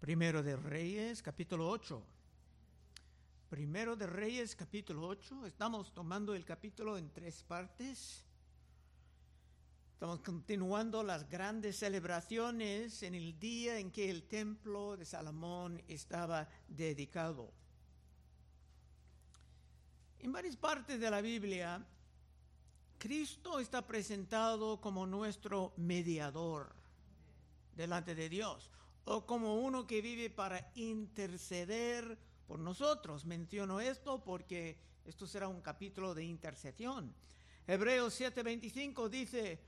Primero de Reyes, capítulo 8. Primero de Reyes, capítulo 8. Estamos tomando el capítulo en tres partes. Estamos continuando las grandes celebraciones en el día en que el templo de Salomón estaba dedicado. En varias partes de la Biblia, Cristo está presentado como nuestro mediador delante de Dios o como uno que vive para interceder por nosotros. Menciono esto porque esto será un capítulo de intercesión. Hebreos 7:25 dice,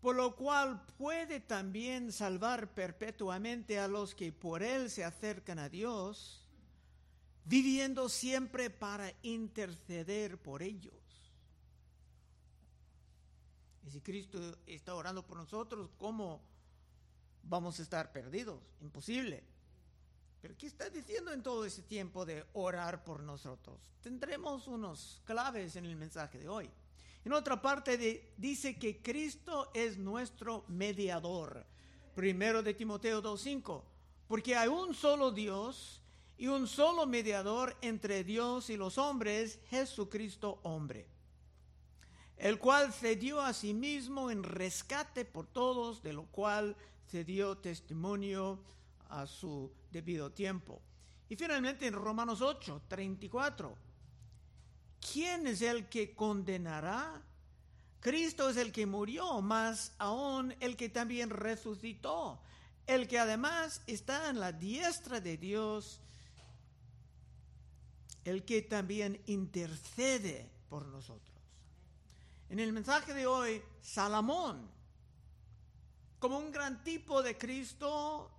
por lo cual puede también salvar perpetuamente a los que por él se acercan a Dios, viviendo siempre para interceder por ellos. Y si Cristo está orando por nosotros, ¿cómo vamos a estar perdidos, imposible. Pero ¿qué está diciendo en todo ese tiempo de orar por nosotros? Tendremos unos claves en el mensaje de hoy. En otra parte dice que Cristo es nuestro mediador. Primero de Timoteo 2.5. Porque hay un solo Dios y un solo mediador entre Dios y los hombres, Jesucristo hombre. El cual se dio a sí mismo en rescate por todos, de lo cual se dio testimonio a su debido tiempo. Y finalmente en Romanos 8, 34, ¿quién es el que condenará? Cristo es el que murió, más aún el que también resucitó, el que además está en la diestra de Dios, el que también intercede por nosotros. En el mensaje de hoy, Salomón como un gran tipo de Cristo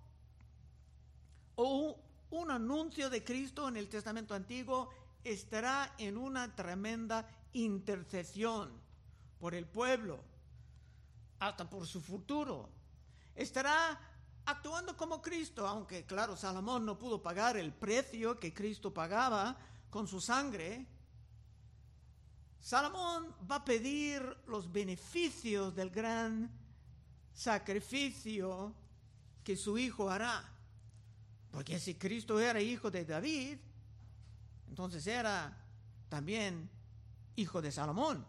o un anuncio de Cristo en el Testamento Antiguo estará en una tremenda intercesión por el pueblo, hasta por su futuro. Estará actuando como Cristo, aunque claro, Salomón no pudo pagar el precio que Cristo pagaba con su sangre. Salomón va a pedir los beneficios del gran sacrificio que su hijo hará. Porque si Cristo era hijo de David, entonces era también hijo de Salomón.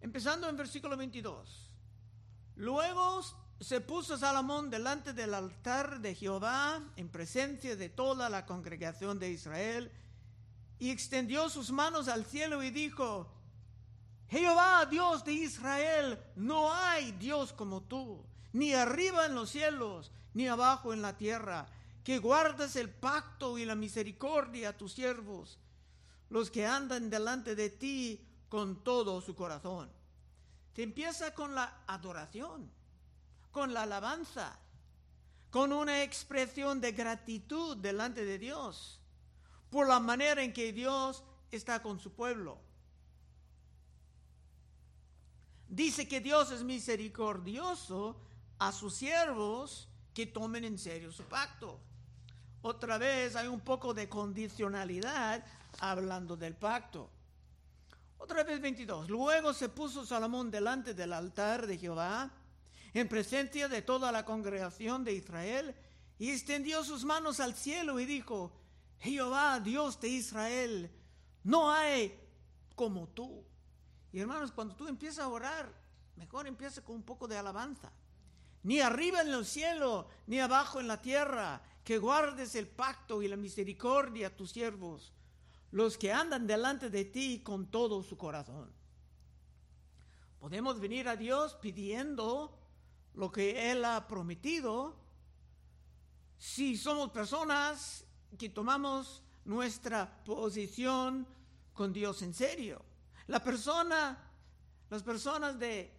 Empezando en versículo 22. Luego se puso Salomón delante del altar de Jehová en presencia de toda la congregación de Israel y extendió sus manos al cielo y dijo, Jehová, Dios de Israel, no Dios como tú, ni arriba en los cielos, ni abajo en la tierra, que guardas el pacto y la misericordia a tus siervos, los que andan delante de ti con todo su corazón. Te empieza con la adoración, con la alabanza, con una expresión de gratitud delante de Dios, por la manera en que Dios está con su pueblo dice que Dios es misericordioso a sus siervos que tomen en serio su pacto. Otra vez hay un poco de condicionalidad hablando del pacto. Otra vez 22. Luego se puso Salomón delante del altar de Jehová, en presencia de toda la congregación de Israel, y extendió sus manos al cielo y dijo, Jehová, Dios de Israel, no hay como tú y hermanos, cuando tú empiezas a orar, mejor empieza con un poco de alabanza. Ni arriba en el cielo, ni abajo en la tierra, que guardes el pacto y la misericordia a tus siervos, los que andan delante de ti con todo su corazón. Podemos venir a Dios pidiendo lo que Él ha prometido si somos personas que tomamos nuestra posición con Dios en serio. La persona, las personas de,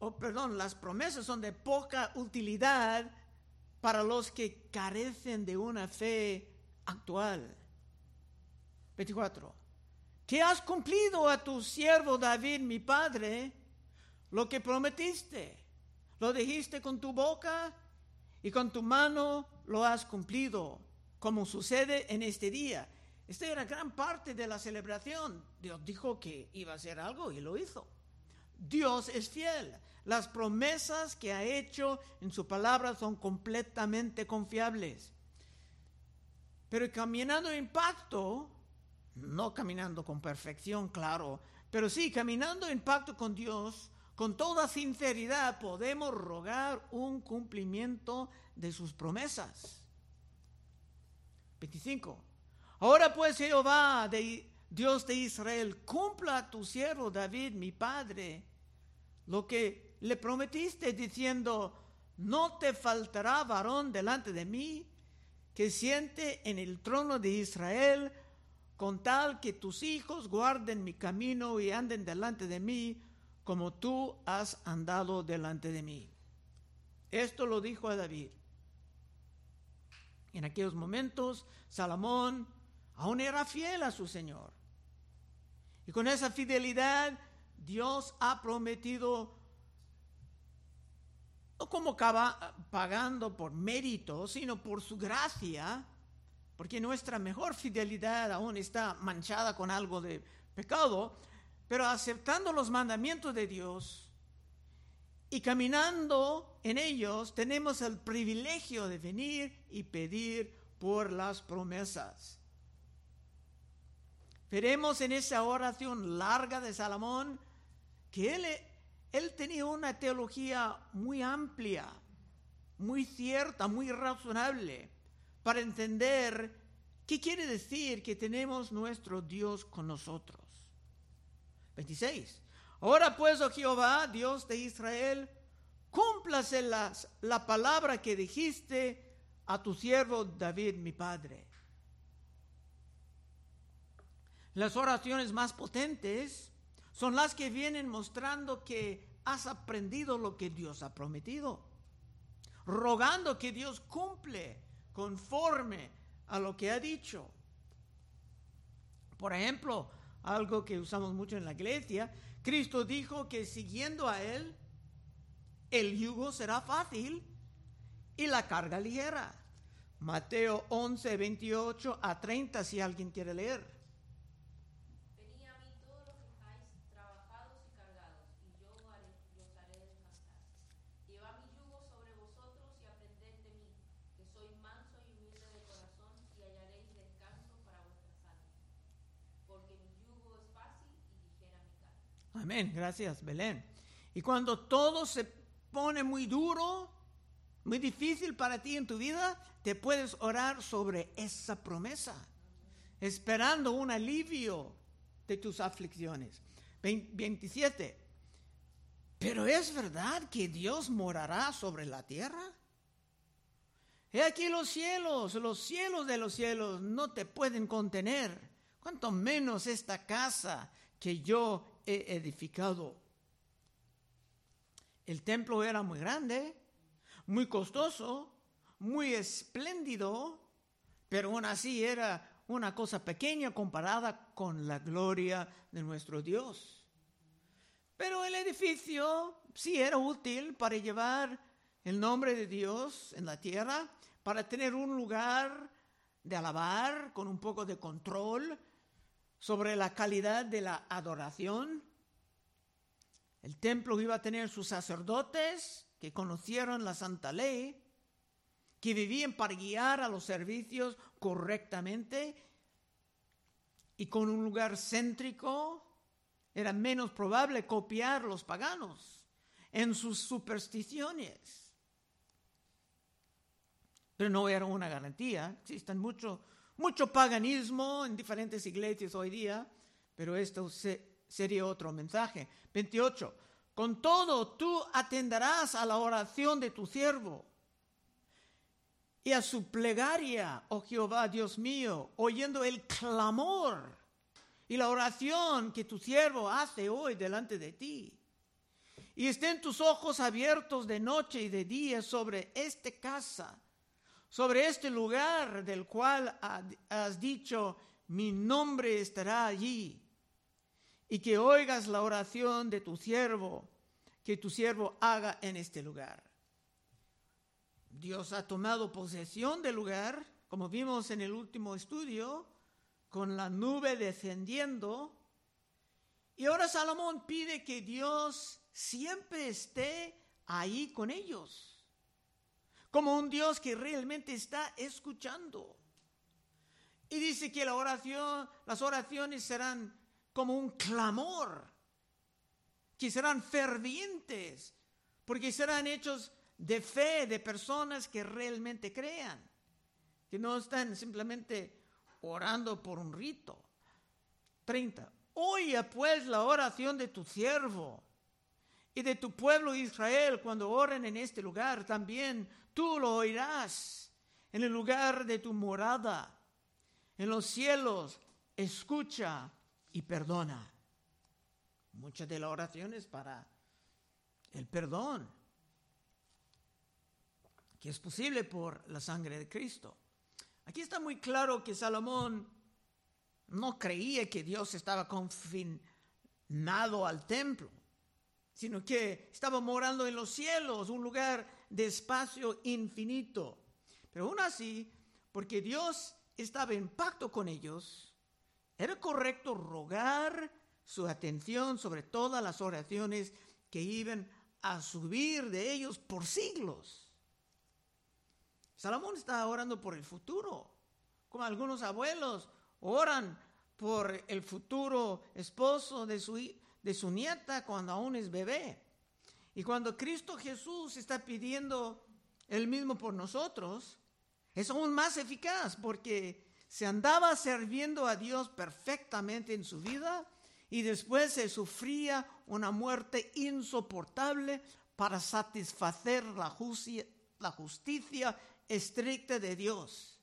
oh, perdón, las promesas son de poca utilidad para los que carecen de una fe actual. 24. Que has cumplido a tu siervo David, mi padre, lo que prometiste. Lo dijiste con tu boca y con tu mano lo has cumplido, como sucede en este día. Esta era gran parte de la celebración. Dios dijo que iba a hacer algo y lo hizo. Dios es fiel. Las promesas que ha hecho en su palabra son completamente confiables. Pero caminando en pacto, no caminando con perfección, claro, pero sí caminando en pacto con Dios, con toda sinceridad podemos rogar un cumplimiento de sus promesas. 25. Ahora pues Jehová, de, Dios de Israel, cumpla a tu siervo David, mi padre, lo que le prometiste diciendo, no te faltará varón delante de mí que siente en el trono de Israel, con tal que tus hijos guarden mi camino y anden delante de mí, como tú has andado delante de mí. Esto lo dijo a David. En aquellos momentos, Salomón aún era fiel a su Señor. Y con esa fidelidad, Dios ha prometido, no como pagando por mérito, sino por su gracia, porque nuestra mejor fidelidad aún está manchada con algo de pecado, pero aceptando los mandamientos de Dios y caminando en ellos, tenemos el privilegio de venir y pedir por las promesas. Veremos en esa oración larga de Salomón que él, él tenía una teología muy amplia, muy cierta, muy razonable, para entender qué quiere decir que tenemos nuestro Dios con nosotros. 26. Ahora pues, oh Jehová, Dios de Israel, cúmplase la palabra que dijiste a tu siervo David, mi padre. Las oraciones más potentes son las que vienen mostrando que has aprendido lo que Dios ha prometido, rogando que Dios cumple conforme a lo que ha dicho. Por ejemplo, algo que usamos mucho en la iglesia, Cristo dijo que siguiendo a Él, el yugo será fácil y la carga ligera. Mateo 11, 28 a 30, si alguien quiere leer. Venid a mí todos los que estáis trabajados y cargados, y yo haré, os haré descansar. Llevad mi yugo sobre vosotros y aprended de mí, que soy manso y humilde de corazón, y hallaréis descanso para vuestras almas. Porque mi yugo es fácil y ligera mi carga. Amén, gracias Belén. Y cuando todo se pone muy duro, muy difícil para ti en tu vida, te puedes orar sobre esa promesa, esperando un alivio de tus aflicciones. 27. Pero es verdad que Dios morará sobre la tierra. He aquí los cielos, los cielos de los cielos no te pueden contener, cuanto menos esta casa que yo he edificado. El templo era muy grande, muy costoso, muy espléndido, pero aún así era una cosa pequeña comparada con la gloria de nuestro Dios. Pero el edificio sí era útil para llevar el nombre de Dios en la tierra, para tener un lugar de alabar con un poco de control sobre la calidad de la adoración. El templo iba a tener sus sacerdotes que conocieron la santa ley, que vivían para guiar a los servicios correctamente y con un lugar céntrico era menos probable copiar los paganos en sus supersticiones. Pero no era una garantía. Existen mucho, mucho paganismo en diferentes iglesias hoy día, pero esto sería otro mensaje. 28. Con todo, tú atenderás a la oración de tu siervo y a su plegaria, oh Jehová, Dios mío, oyendo el clamor y la oración que tu siervo hace hoy delante de ti. Y estén tus ojos abiertos de noche y de día sobre esta casa, sobre este lugar del cual has dicho, mi nombre estará allí y que oigas la oración de tu siervo, que tu siervo haga en este lugar. Dios ha tomado posesión del lugar, como vimos en el último estudio, con la nube descendiendo. Y ahora Salomón pide que Dios siempre esté ahí con ellos, como un Dios que realmente está escuchando. Y dice que la oración, las oraciones serán como un clamor, que serán fervientes, porque serán hechos de fe de personas que realmente crean, que no están simplemente orando por un rito. 30. Oye pues la oración de tu siervo y de tu pueblo Israel cuando oren en este lugar. También tú lo oirás en el lugar de tu morada. En los cielos, escucha y perdona. Muchas de las oraciones para el perdón, que es posible por la sangre de Cristo. Aquí está muy claro que Salomón no creía que Dios estaba confinado al templo, sino que estaba morando en los cielos, un lugar de espacio infinito. Pero aún así, porque Dios estaba en pacto con ellos, era correcto rogar su atención sobre todas las oraciones que iban a subir de ellos por siglos. Salomón estaba orando por el futuro, como algunos abuelos oran por el futuro esposo de su, de su nieta cuando aún es bebé. Y cuando Cristo Jesús está pidiendo el mismo por nosotros, es aún más eficaz porque se andaba sirviendo a Dios perfectamente en su vida y después se sufría una muerte insoportable para satisfacer la justicia, la justicia estricta de Dios.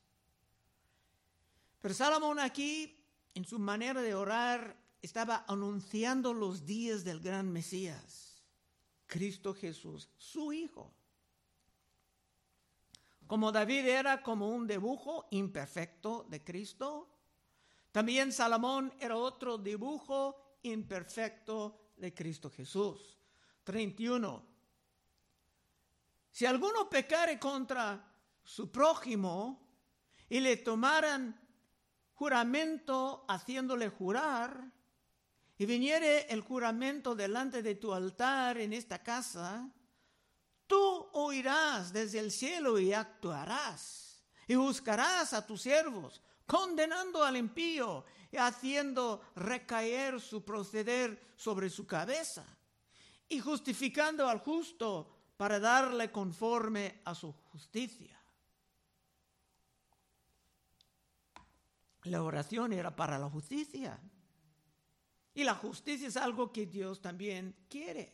Pero Salomón aquí, en su manera de orar, estaba anunciando los días del gran Mesías, Cristo Jesús, su Hijo. Como David era como un dibujo imperfecto de Cristo, también Salomón era otro dibujo imperfecto de Cristo Jesús. 31. Si alguno pecare contra su prójimo y le tomaran juramento haciéndole jurar, y viniere el juramento delante de tu altar en esta casa, tú oirás desde el cielo y actuarás, y buscarás a tus siervos, condenando al impío y haciendo recaer su proceder sobre su cabeza, y justificando al justo para darle conforme a su justicia. La oración era para la justicia. Y la justicia es algo que Dios también quiere.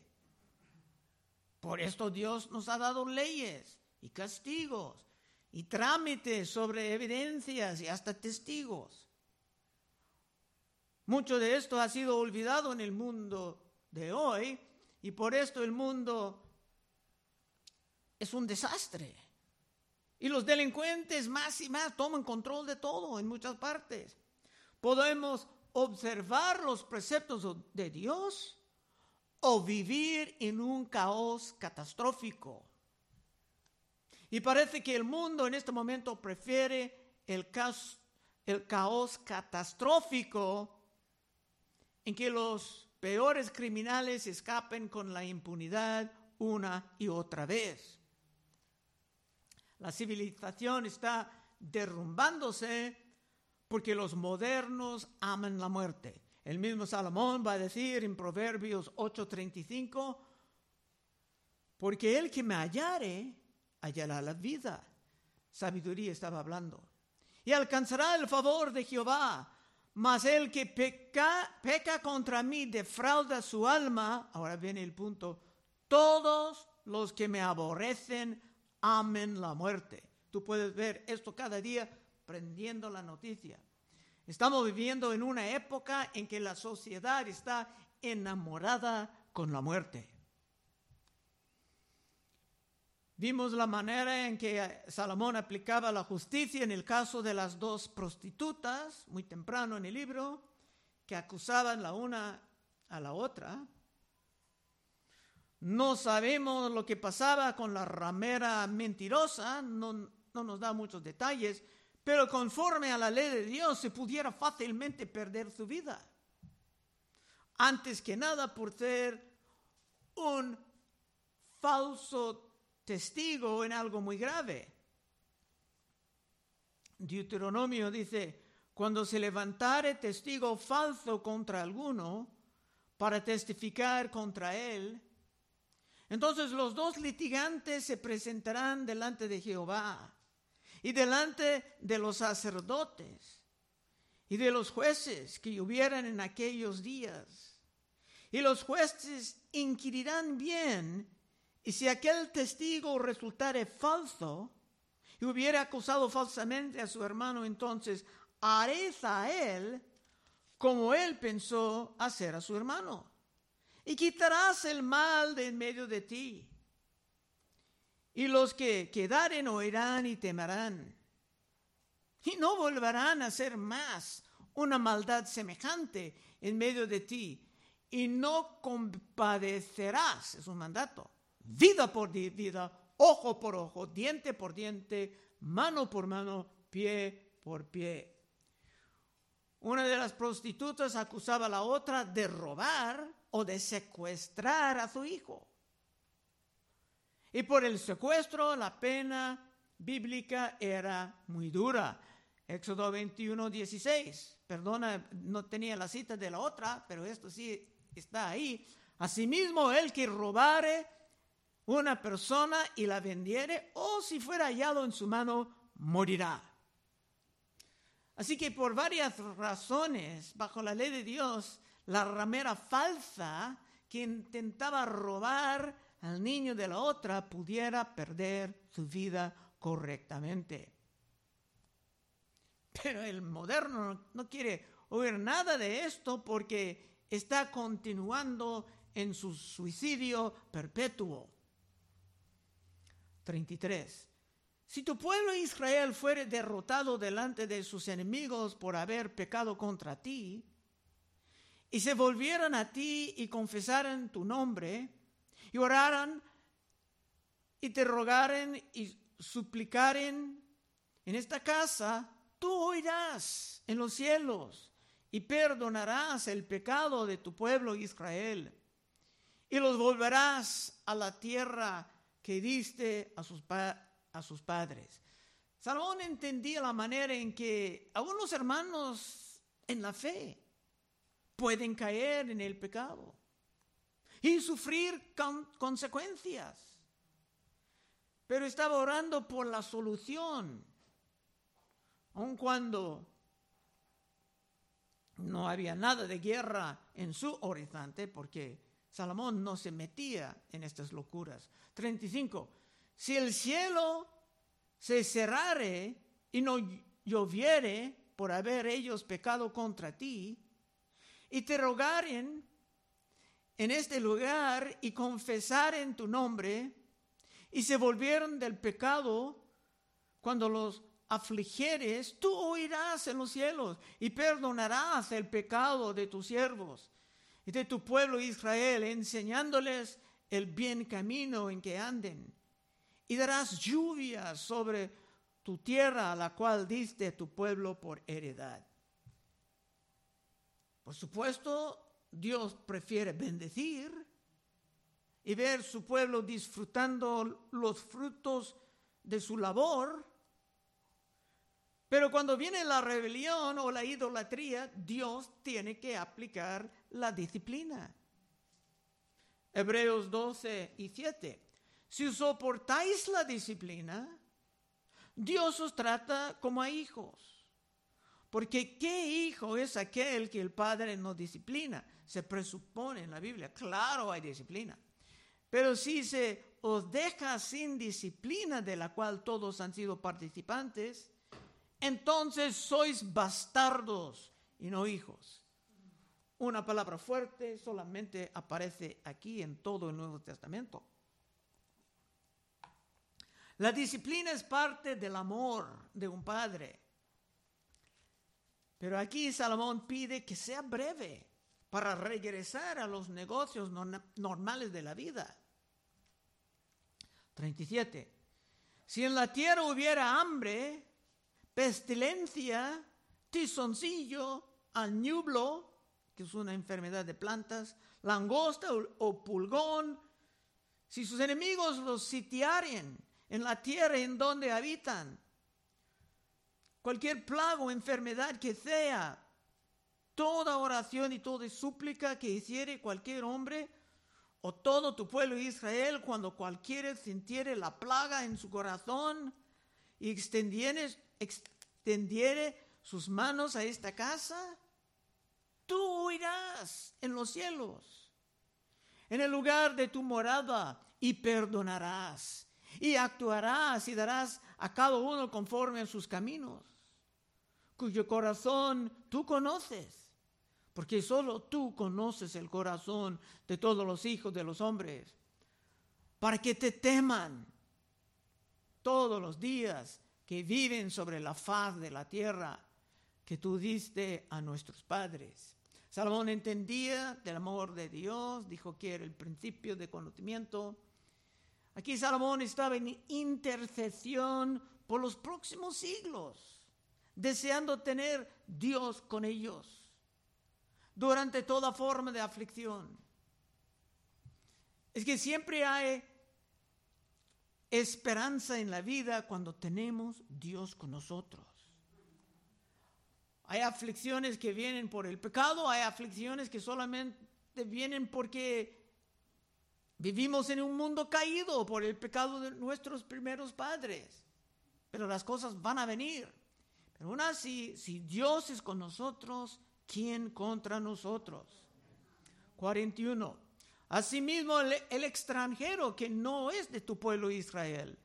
Por esto Dios nos ha dado leyes y castigos y trámites sobre evidencias y hasta testigos. Mucho de esto ha sido olvidado en el mundo de hoy y por esto el mundo es un desastre. Y los delincuentes más y más toman control de todo en muchas partes. Podemos observar los preceptos de Dios o vivir en un caos catastrófico. Y parece que el mundo en este momento prefiere el caos, catastrófico en que los peores criminales escapen con la impunidad una y otra vez. La civilización está derrumbándose porque los modernos aman la muerte. El mismo Salomón va a decir en Proverbios 8:35, porque el que me hallare, hallará la vida. Sabiduría estaba hablando. Y alcanzará el favor de Jehová. Mas el que peca, peca contra mí defrauda su alma. Ahora viene el punto. Todos los que me aborrecen amen la muerte. Tú puedes ver esto cada día prendiendo la noticia. Estamos viviendo en una época en que la sociedad está enamorada con la muerte. Vimos la manera en que Salomón aplicaba la justicia en el caso de las dos prostitutas, muy temprano en el libro, que acusaban la una a la otra. No sabemos lo que pasaba con la ramera mentirosa, no, no nos da muchos detalles, pero conforme a la ley de Dios se pudiera fácilmente perder su vida. antes que nada por ser un falso testigo en algo muy grave. Deuteronomio dice, cuando se levantare testigo falso contra alguno para testificar contra él, entonces los dos litigantes se presentarán delante de Jehová y delante de los sacerdotes y de los jueces que hubieran en aquellos días. Y los jueces inquirirán bien, y si aquel testigo resultare falso y hubiera acusado falsamente a su hermano, entonces haréis a él como él pensó hacer a su hermano, y quitarás el mal de en medio de ti. Y los que quedaren oirán y temerán, y no volverán a hacer más una maldad semejante en medio de ti, y no compadecerás, es un mandato, vida por vida, ojo por ojo, diente por diente, mano por mano, pie por pie. Una de las prostitutas acusaba a la otra de robar o de secuestrar a su hijo. Y por el secuestro la pena bíblica era muy dura. Éxodo 21, 16. Perdona, no tenía la cita de la otra, pero esto sí está ahí. Asimismo, el que robare una persona y la vendiere, o si fuera hallado en su mano, morirá. Así que por varias razones, bajo la ley de Dios, la ramera falsa que intentaba robar al niño de la otra pudiera perder su vida correctamente. Pero el moderno no quiere oír nada de esto porque está continuando en su suicidio perpetuo. 33. Si tu pueblo Israel fuere derrotado delante de sus enemigos por haber pecado contra ti, y se volvieran a ti y confesaran tu nombre, y oraran y te rogaren y suplicaren en esta casa, tú oirás en los cielos y perdonarás el pecado de tu pueblo Israel y los volverás a la tierra que diste a sus, a sus padres. Salomón entendía la manera en que algunos hermanos en la fe pueden caer en el pecado y sufrir consecuencias. Pero estaba orando por la solución, aun cuando no había nada de guerra en su horizonte, porque Salomón no se metía en estas locuras. 35. Si el cielo se cerrare y no lloviere por haber ellos pecado contra ti, y te rogaren en este lugar y confesaren tu nombre, y se volvieron del pecado cuando los afligieres, tú oirás en los cielos y perdonarás el pecado de tus siervos y de tu pueblo Israel, enseñándoles el bien camino en que anden. Y darás lluvia sobre tu tierra a la cual diste tu pueblo por heredad. Por supuesto, Dios prefiere bendecir y ver su pueblo disfrutando los frutos de su labor. Pero cuando viene la rebelión o la idolatría, Dios tiene que aplicar la disciplina. Hebreos 12 y 7. Si soportáis la disciplina, Dios os trata como a hijos. Porque ¿qué hijo es aquel que el padre no disciplina? Se presupone en la Biblia. Claro, hay disciplina. Pero si se os deja sin disciplina de la cual todos han sido participantes, entonces sois bastardos y no hijos. Una palabra fuerte solamente aparece aquí en todo el Nuevo Testamento. La disciplina es parte del amor de un padre. Pero aquí Salomón pide que sea breve para regresar a los negocios normales de la vida. 37. Si en la tierra hubiera hambre, pestilencia, tizoncillo, añublo, que es una enfermedad de plantas, langosta o, pulgón, si sus enemigos los sitiaren en la tierra en donde habitan, cualquier plaga o enfermedad que sea, toda oración y toda súplica que hiciere cualquier hombre o todo tu pueblo Israel, cuando cualquiera sintiere la plaga en su corazón y extendiere, sus manos a esta casa, tú oirás en los cielos, en el lugar de tu morada, y perdonarás, y actuarás y darás a cada uno conforme a sus caminos, cuyo corazón tú conoces, porque solo tú conoces el corazón de todos los hijos de los hombres, para que te teman todos los días que viven sobre la faz de la tierra que tú diste a nuestros padres. Salomón entendía del amor de Dios, dijo que era el principio de conocimiento. Aquí Salomón estaba en intercesión por los próximos siglos, deseando tener Dios con ellos durante toda forma de aflicción. Es que siempre hay esperanza en la vida cuando tenemos Dios con nosotros. Hay aflicciones que vienen por el pecado, hay aflicciones que solamente vienen porque vivimos en un mundo caído por el pecado de nuestros primeros padres. Pero las cosas van a venir. Pero aún así, si Dios es con nosotros, ¿quién contra nosotros? 41. Asimismo, el, el extranjero que no es de tu pueblo Israel,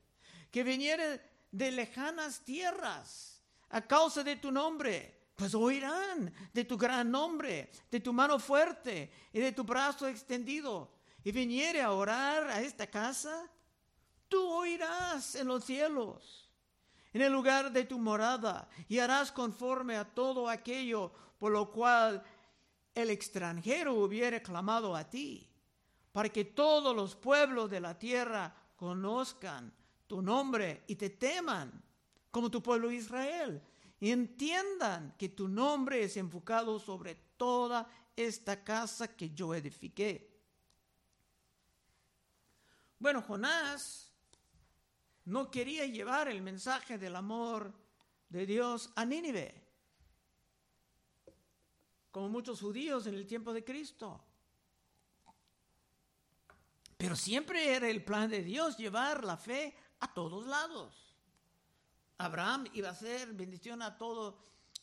que viniere de lejanas tierras a causa de tu nombre, pues oirán de tu gran nombre, de tu mano fuerte y de tu brazo extendido, y viniere a orar a esta casa, tú oirás en los cielos, en el lugar de tu morada, y harás conforme a todo aquello por lo cual el extranjero hubiere clamado a ti, para que todos los pueblos de la tierra conozcan tu nombre y te teman, como tu pueblo Israel y entiendan que tu nombre es enfocado sobre toda esta casa que yo edifiqué. Bueno, Jonás no quería llevar el mensaje del amor de Dios a Nínive, como muchos judíos en el tiempo de Cristo. Pero siempre era el plan de Dios llevar la fe a todos lados. Abraham iba a ser bendición a todas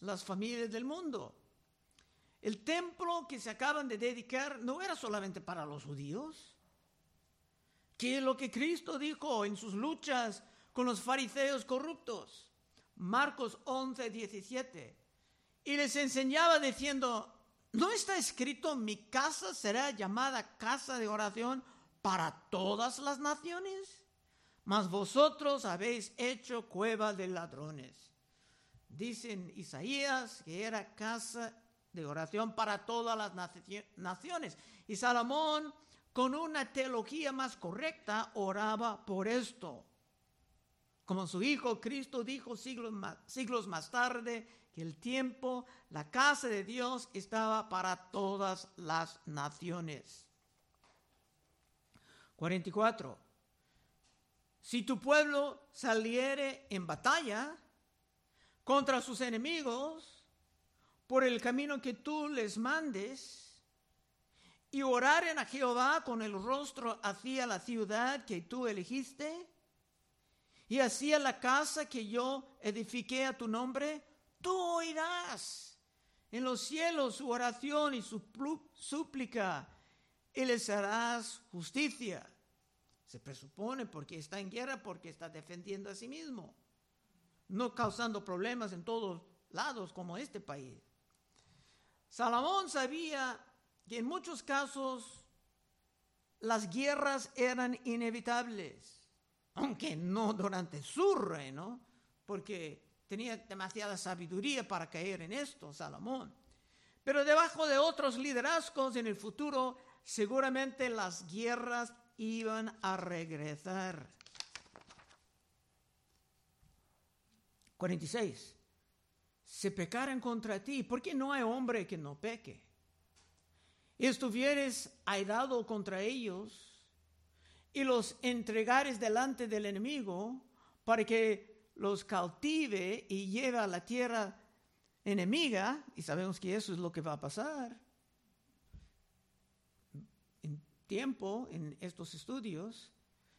las familias del mundo. El templo que se acaban de dedicar no era solamente para los judíos, que lo que Cristo dijo en sus luchas con los fariseos corruptos, Marcos 11, 17, y les enseñaba diciendo, ¿no está escrito mi casa será llamada casa de oración para todas las naciones? mas vosotros habéis hecho cueva de ladrones. Dicen Isaías que era casa de oración para todas las naciones. Y Salomón, con una teología más correcta, oraba por esto. Como su hijo Cristo dijo siglos más, siglos más tarde, que el tiempo, la casa de Dios estaba para todas las naciones. 44. Si tu pueblo saliere en batalla contra sus enemigos por el camino que tú les mandes y oraren a Jehová con el rostro hacia la ciudad que tú elegiste y hacia la casa que yo edifiqué a tu nombre, tú oirás en los cielos su oración y su súplica y les harás justicia se presupone porque está en guerra, porque está defendiendo a sí mismo, no causando problemas en todos lados como este país. Salomón sabía que en muchos casos las guerras eran inevitables, aunque no durante su reino, porque tenía demasiada sabiduría para caer en esto, Salomón. Pero debajo de otros liderazgos en el futuro, seguramente las guerras iban a regresar. 46. Se pecaran contra ti, porque no hay hombre que no peque. Y estuvieres airado contra ellos y los entregares delante del enemigo para que los cautive y lleve a la tierra enemiga, y sabemos que eso es lo que va a pasar. En tiempo, en estos estudios,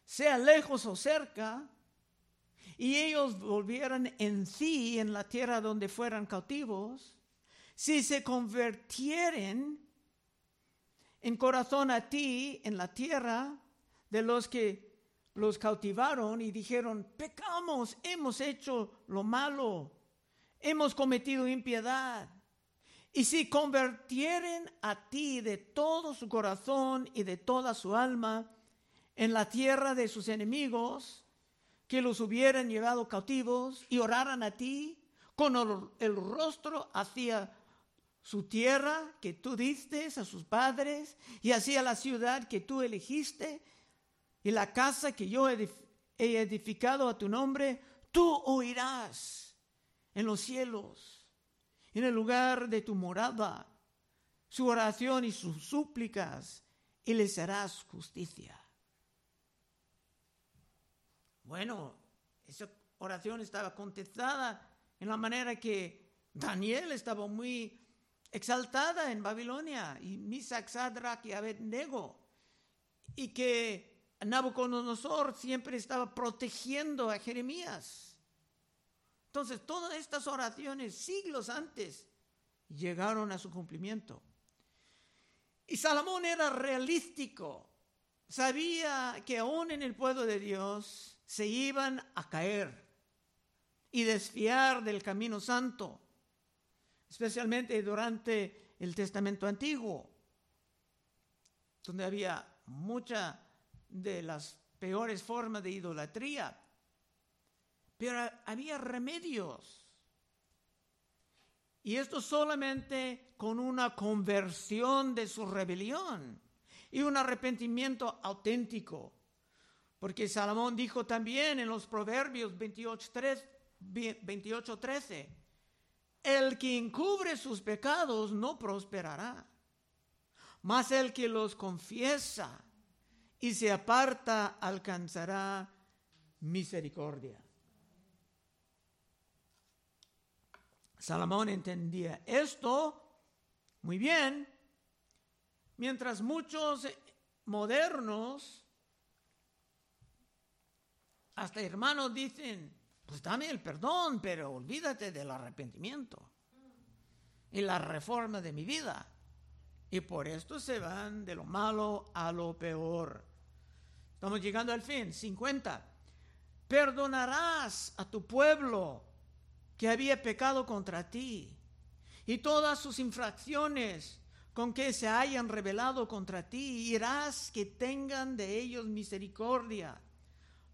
sea lejos o cerca, y ellos volvieran en sí en la tierra donde fueran cautivos, si se convirtieren en corazón a ti en la tierra de los que los cautivaron y dijeron, pecamos, hemos hecho lo malo, hemos cometido impiedad. Y si convirtieren a ti de todo su corazón y de toda su alma en la tierra de sus enemigos, que los hubieran llevado cautivos y oraran a ti con el, rostro hacia su tierra que tú diste a sus padres y hacia la ciudad que tú elegiste y la casa que yo he edificado a tu nombre, tú oirás en los cielos, en el lugar de tu morada, su oración y sus súplicas, y les harás justicia. Bueno, esa oración estaba contestada en la manera que Daniel estaba muy exaltada en Babilonia y Misac, Sadrach y Abednego y que Nabucodonosor siempre estaba protegiendo a Jeremías. Entonces, todas estas oraciones siglos antes llegaron a su cumplimiento. Y Salomón era realístico. Sabía que aún en el pueblo de Dios se iban a caer y desfiar del camino santo, especialmente durante el Testamento Antiguo, donde había mucha de las peores formas de idolatría pero había remedios. Y esto solamente con una conversión de su rebelión y un arrepentimiento auténtico. Porque Salomón dijo también en los Proverbios 28, 13, el que encubre sus pecados no prosperará, mas el que los confiesa y se aparta alcanzará misericordia. Salomón entendía esto muy bien, mientras muchos modernos, hasta hermanos dicen, pues dame el perdón, pero olvídate del arrepentimiento y la reforma de mi vida. Y por esto se van de lo malo a lo peor. Estamos llegando al fin. 50. Perdonarás a tu pueblo que había pecado contra ti, y todas sus infracciones con que se hayan revelado contra ti, irás que tengan de ellos misericordia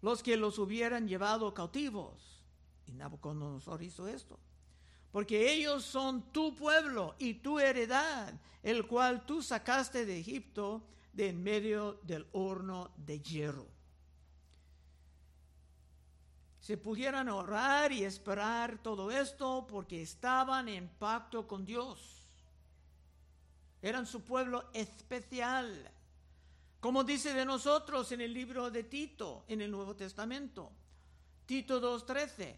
los que los hubieran llevado cautivos. Y Nabucodonosor hizo esto. Porque ellos son tu pueblo y tu heredad, el cual tú sacaste de Egipto de en medio del horno de hierro se pudieran orar y esperar todo esto porque estaban en pacto con Dios. Eran su pueblo especial. Como dice de nosotros en el libro de Tito, en el Nuevo Testamento. Tito 2.13.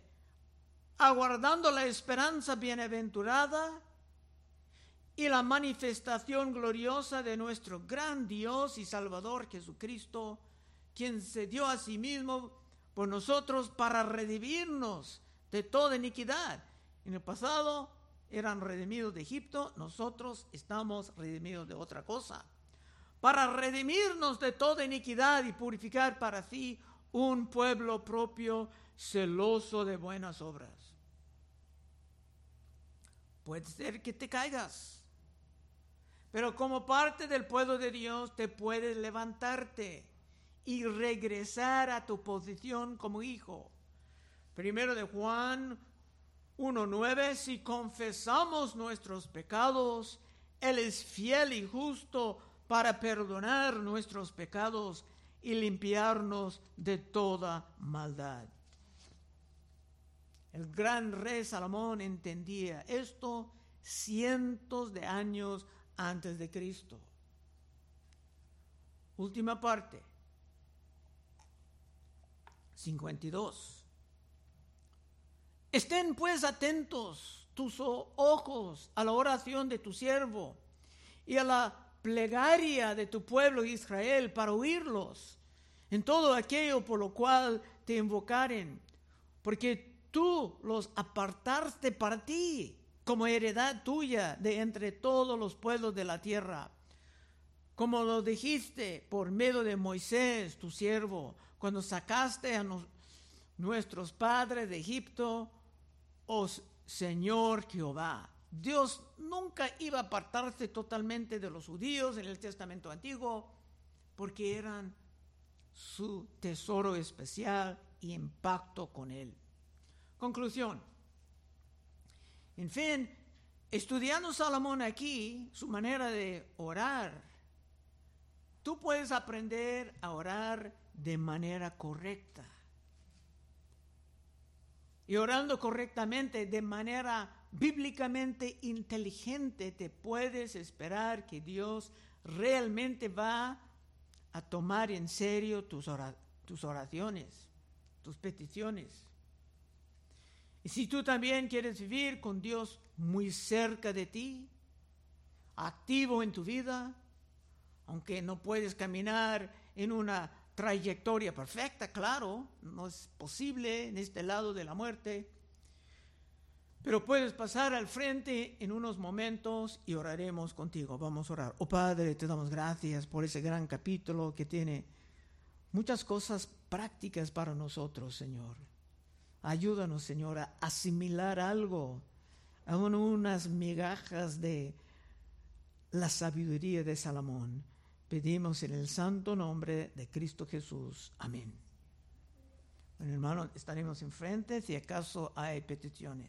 Aguardando la esperanza bienaventurada y la manifestación gloriosa de nuestro gran Dios y Salvador Jesucristo, quien se dio a sí mismo por nosotros para redimirnos de toda iniquidad. En el pasado eran redimidos de Egipto, nosotros estamos redimidos de otra cosa. Para redimirnos de toda iniquidad y purificar para sí un pueblo propio celoso de buenas obras. Puede ser que te caigas, pero como parte del pueblo de Dios te puedes levantarte y regresar a tu posición como hijo. Primero de Juan 1.9, si confesamos nuestros pecados, Él es fiel y justo para perdonar nuestros pecados y limpiarnos de toda maldad. El gran rey Salomón entendía esto cientos de años antes de Cristo. Última parte. 52. Estén pues atentos tus ojos a la oración de tu siervo y a la plegaria de tu pueblo Israel para oírlos en todo aquello por lo cual te invocaren, porque tú los apartaste para ti como heredad tuya de entre todos los pueblos de la tierra, como lo dijiste por medio de Moisés, tu siervo, cuando sacaste a nuestros padres de Egipto, oh Señor Jehová. Dios nunca iba a apartarse totalmente de los judíos en el Testamento Antiguo, porque eran su tesoro especial y impacto con él. Conclusión. En fin, estudiando Salomón aquí, su manera de orar, tú puedes aprender a orar de manera correcta. Y orando correctamente, de manera bíblicamente inteligente, te puedes esperar que Dios realmente va a tomar en serio tus, oraciones, tus peticiones. Y si tú también quieres vivir con Dios muy cerca de ti, activo en tu vida, aunque no puedes caminar en una trayectoria perfecta, claro, no es posible en este lado de la muerte, pero puedes pasar al frente en unos momentos y oraremos contigo. Vamos a orar. Oh Padre, te damos gracias por ese gran capítulo que tiene muchas cosas prácticas para nosotros, Señor. Ayúdanos, Señor, a asimilar algo, aún unas migajas de la sabiduría de Salomón. Pedimos en el santo nombre de Cristo Jesús. Amén. Bueno, hermano, estaremos enfrente si acaso hay peticiones.